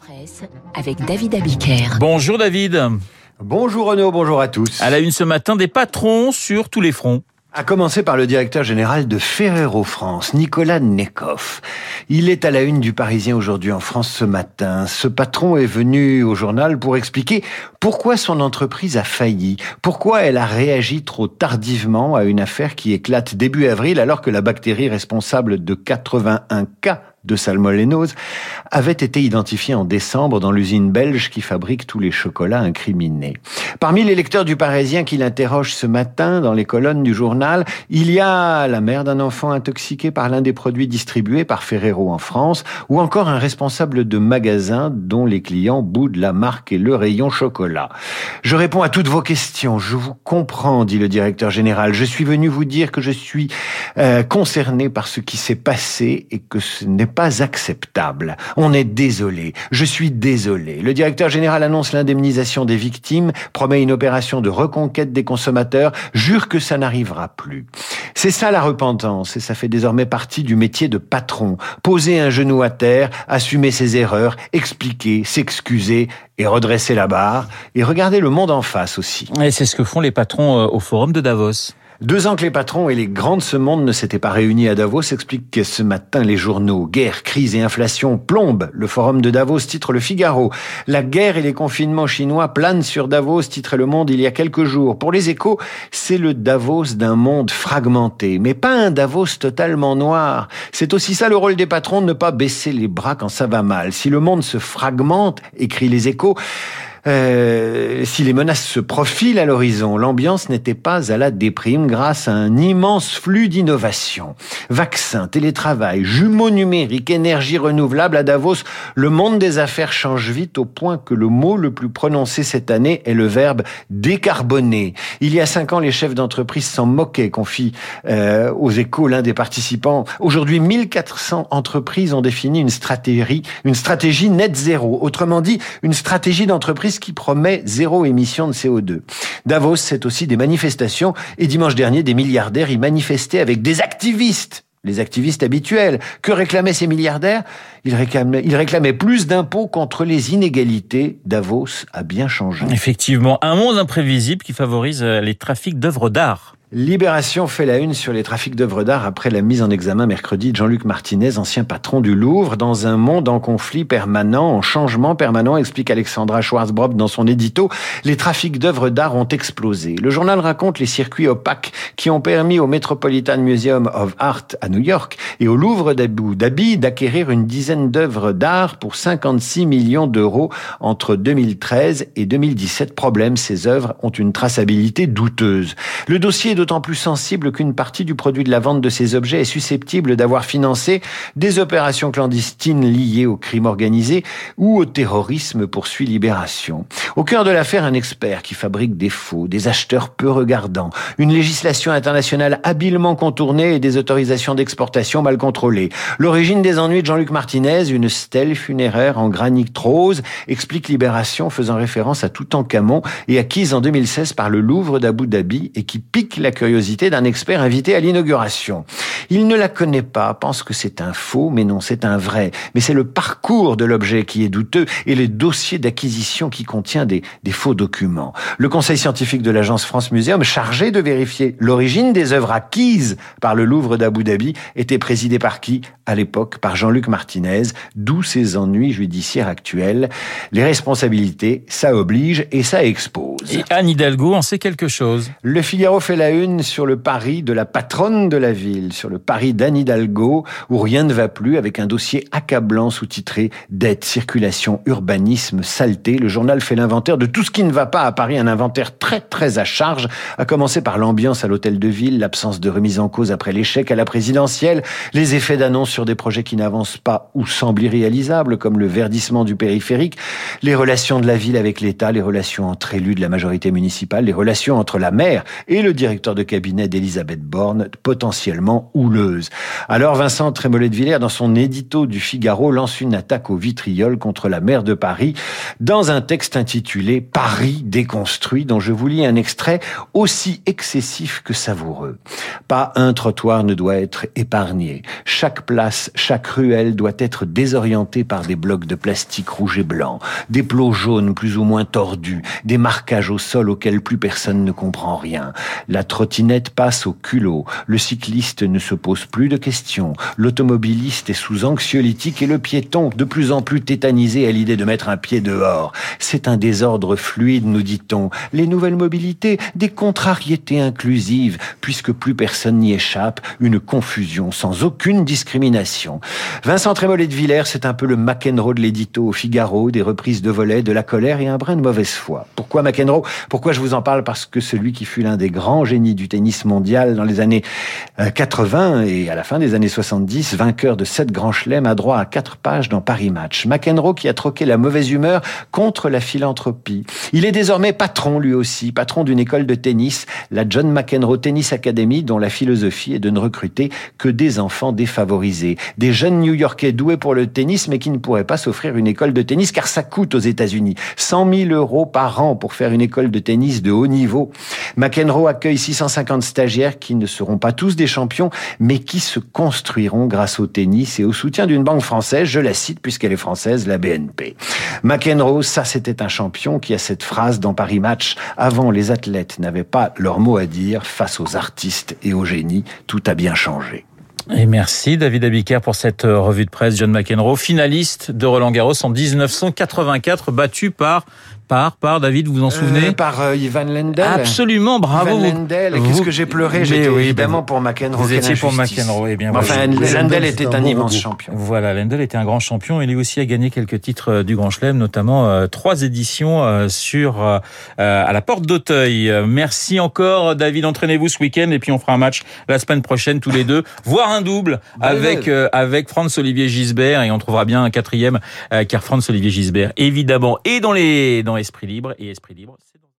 presse avec David Abiker. Bonjour David. Bonjour Renaud, bonjour à tous. À la une ce matin, des patrons sur tous les fronts. À commencer par le directeur général de Ferrero France, Nicolas Nekoff. Il est à la une du Parisien aujourd'hui en France ce matin. Ce patron est venu au journal pour expliquer pourquoi son entreprise a failli, pourquoi elle a réagi trop tardivement à une affaire qui éclate début avril alors que la bactérie responsable de 81 cas de salmonellose avait été identifié en décembre dans l'usine belge qui fabrique tous les chocolats incriminés. Parmi les lecteurs du Parisien qui l'interrogent ce matin dans les colonnes du journal, il y a la mère d'un enfant intoxiqué par l'un des produits distribués par Ferrero en France, ou encore un responsable de magasin dont les clients boudent la marque et le rayon chocolat. Je réponds à toutes vos questions. Je vous comprends, dit le directeur général. Je suis venu vous dire que je suis euh, concerné par ce qui s'est passé et que ce n'est pas acceptable. On est désolé. Je suis désolé. Le directeur général annonce l'indemnisation des victimes, promet une opération de reconquête des consommateurs, jure que ça n'arrivera plus. C'est ça la repentance et ça fait désormais partie du métier de patron. Poser un genou à terre, assumer ses erreurs, expliquer, s'excuser et redresser la barre et regarder le monde en face aussi. Et c'est ce que font les patrons euh, au forum de Davos. Deux ans que les patrons et les grands de ce monde ne s'étaient pas réunis à Davos explique que ce matin les journaux Guerre, crise et inflation plombent. Le forum de Davos titre Le Figaro. La guerre et les confinements chinois planent sur Davos, titre Le Monde il y a quelques jours. Pour les échos, c'est le Davos d'un monde fragmenté, mais pas un Davos totalement noir. C'est aussi ça le rôle des patrons de ne pas baisser les bras quand ça va mal. Si le monde se fragmente, écrit les échos, euh, si les menaces se profilent à l'horizon, l'ambiance n'était pas à la déprime grâce à un immense flux d'innovation. Vaccins, télétravail, jumeaux numériques, énergie renouvelable à Davos, le monde des affaires change vite au point que le mot le plus prononcé cette année est le verbe décarboner. Il y a cinq ans, les chefs d'entreprise s'en moquaient, confie euh, aux échos l'un des participants. Aujourd'hui, 1400 entreprises ont défini une stratégie, une stratégie net zéro. Autrement dit, une stratégie d'entreprise qui promet zéro émission de CO2. Davos, c'est aussi des manifestations et dimanche dernier, des milliardaires y manifestaient avec des activistes les activistes habituels. Que réclamaient ces milliardaires? Ils réclamaient, ils réclamaient plus d'impôts contre les inégalités. Davos a bien changé. Effectivement, un monde imprévisible qui favorise euh, les trafics d'œuvres d'art. Libération fait la une sur les trafics d'œuvres d'art après la mise en examen mercredi de Jean-Luc Martinez, ancien patron du Louvre, dans un monde en conflit permanent, en changement permanent, explique Alexandra Schwarzbrob dans son édito. Les trafics d'œuvres d'art ont explosé. Le journal raconte les circuits opaques qui ont permis au Metropolitan Museum of Art à New York et au Louvre d'Abu Dhabi d'acquérir une dizaine d'œuvres d'art pour 56 millions d'euros entre 2013 et 2017. Problème, ces œuvres ont une traçabilité douteuse. Le dossier d'autant plus sensible qu'une partie du produit de la vente de ces objets est susceptible d'avoir financé des opérations clandestines liées au crime organisé ou au terrorisme, poursuit Libération. Au cœur de l'affaire, un expert qui fabrique des faux, des acheteurs peu regardants, une législation internationale habilement contournée et des autorisations d'exportation mal contrôlées. L'origine des ennuis de Jean-Luc Martinez, une stèle funéraire en granit rose, explique Libération faisant référence à Toutankhamon et acquise en 2016 par le Louvre d'Abu Dhabi et qui pique la curiosité d'un expert invité à l'inauguration. Il ne la connaît pas, pense que c'est un faux, mais non, c'est un vrai. Mais c'est le parcours de l'objet qui est douteux et les dossiers d'acquisition qui contient des, des faux documents. Le conseil scientifique de l'agence France Muséum, chargé de vérifier l'origine des œuvres acquises par le Louvre d'Abu Dhabi, était présidé par qui À l'époque, par Jean-Luc Martinez, d'où ses ennuis judiciaires actuels. Les responsabilités, ça oblige et ça expose. Et Anne Hidalgo en sait quelque chose. Le Figaro fait la une sur le pari de la patronne de la ville, sur le pari d'Anne Hidalgo, où rien ne va plus, avec un dossier accablant sous-titré Dette, circulation, urbanisme, saleté. Le journal fait l'inventaire de tout ce qui ne va pas à Paris, un inventaire très très à charge, à commencer par l'ambiance à l'hôtel de ville, l'absence de remise en cause après l'échec à la présidentielle, les effets d'annonce sur des projets qui n'avancent pas ou semblent irréalisables, comme le verdissement du périphérique, les relations de la ville avec l'État, les relations entre élus de la majorité municipale, les relations entre la maire et le directeur de cabinet d'Elisabeth Borne, potentiellement Alors Vincent Trémollet de Villers, dans son édito du Figaro, lance une attaque au vitriol contre la maire de Paris dans un texte intitulé Paris déconstruit, dont je vous lis un extrait aussi excessif que savoureux. Pas un trottoir ne doit être épargné. Chaque place, chaque ruelle doit être désorientée par des blocs de plastique rouge et blanc, des plots jaunes plus ou moins tordus, des marquages au sol auxquels plus personne ne comprend rien. La trottinette passe au culot, le cycliste ne se pose plus de questions, l'automobiliste est sous anxiolytique et le piéton de plus en plus tétanisé à l'idée de mettre un pied dehors. C'est un désordre fluide, nous dit-on. Les nouvelles mobilités, des contrariétés inclusives, puisque plus personne n'y échappe, une confusion sans aucune discrimination. Vincent Trémollet de Villers, c'est un peu le McEnroe de l'édito au Figaro, des reprises de volets, de la colère et un brin de mauvaise foi. Pourquoi McEnroe? Pourquoi je vous en parle? Parce que celui qui fut l'un des grands génies du tennis mondial dans les années 80 euh, et à la fin des années 70, vainqueur de sept grands chelems, a droit à quatre pages dans Paris Match. McEnroe qui a troqué la mauvaise humeur contre la philanthropie. Il est désormais patron lui aussi, patron d'une école de tennis, la John McEnroe Tennis Academy, dont la philosophie est de ne recruter que des enfants défavorisés, des jeunes New-Yorkais doués pour le tennis mais qui ne pourraient pas s'offrir une école de tennis car ça coûte aux États-Unis 100 000 euros par an pour faire une école de tennis de haut niveau. McEnroe accueille 650 stagiaires qui ne seront pas tous des champions mais qui se construiront grâce au tennis et au soutien d'une banque française, je la cite puisqu'elle est française, la BNP. McEnroe, ça c'était un champion qui a cette phrase dans Paris Match, avant les athlètes n'avaient pas leur mot à dire face aux artistes et aux génies, tout a bien changé. Et merci David Abiker pour cette euh, revue de presse. John McEnroe, finaliste de Roland Garros en 1984, battu par par, par David, vous vous en souvenez euh, Par euh, Ivan Lendl. Absolument, bravo. Ivan Lendl, qu'est-ce que j'ai pleuré? J'étais oui, évidemment pour McEnroe. Vous étiez pour McEnroe. Eh bien, enfin, Lendl était un immense champion. Voilà, Lendl était un grand champion. et lui aussi a gagné quelques titres euh, du Grand Chelem, notamment euh, trois éditions euh, sur à la porte d'Auteuil. Merci encore, David. Entraînez-vous ce week-end et puis on fera un match la semaine prochaine tous les deux, voire un double avec avec Franz Olivier Gisbert et on trouvera bien un quatrième car Franz Olivier Gisbert évidemment et dans les dans Esprit Libre et Esprit Libre.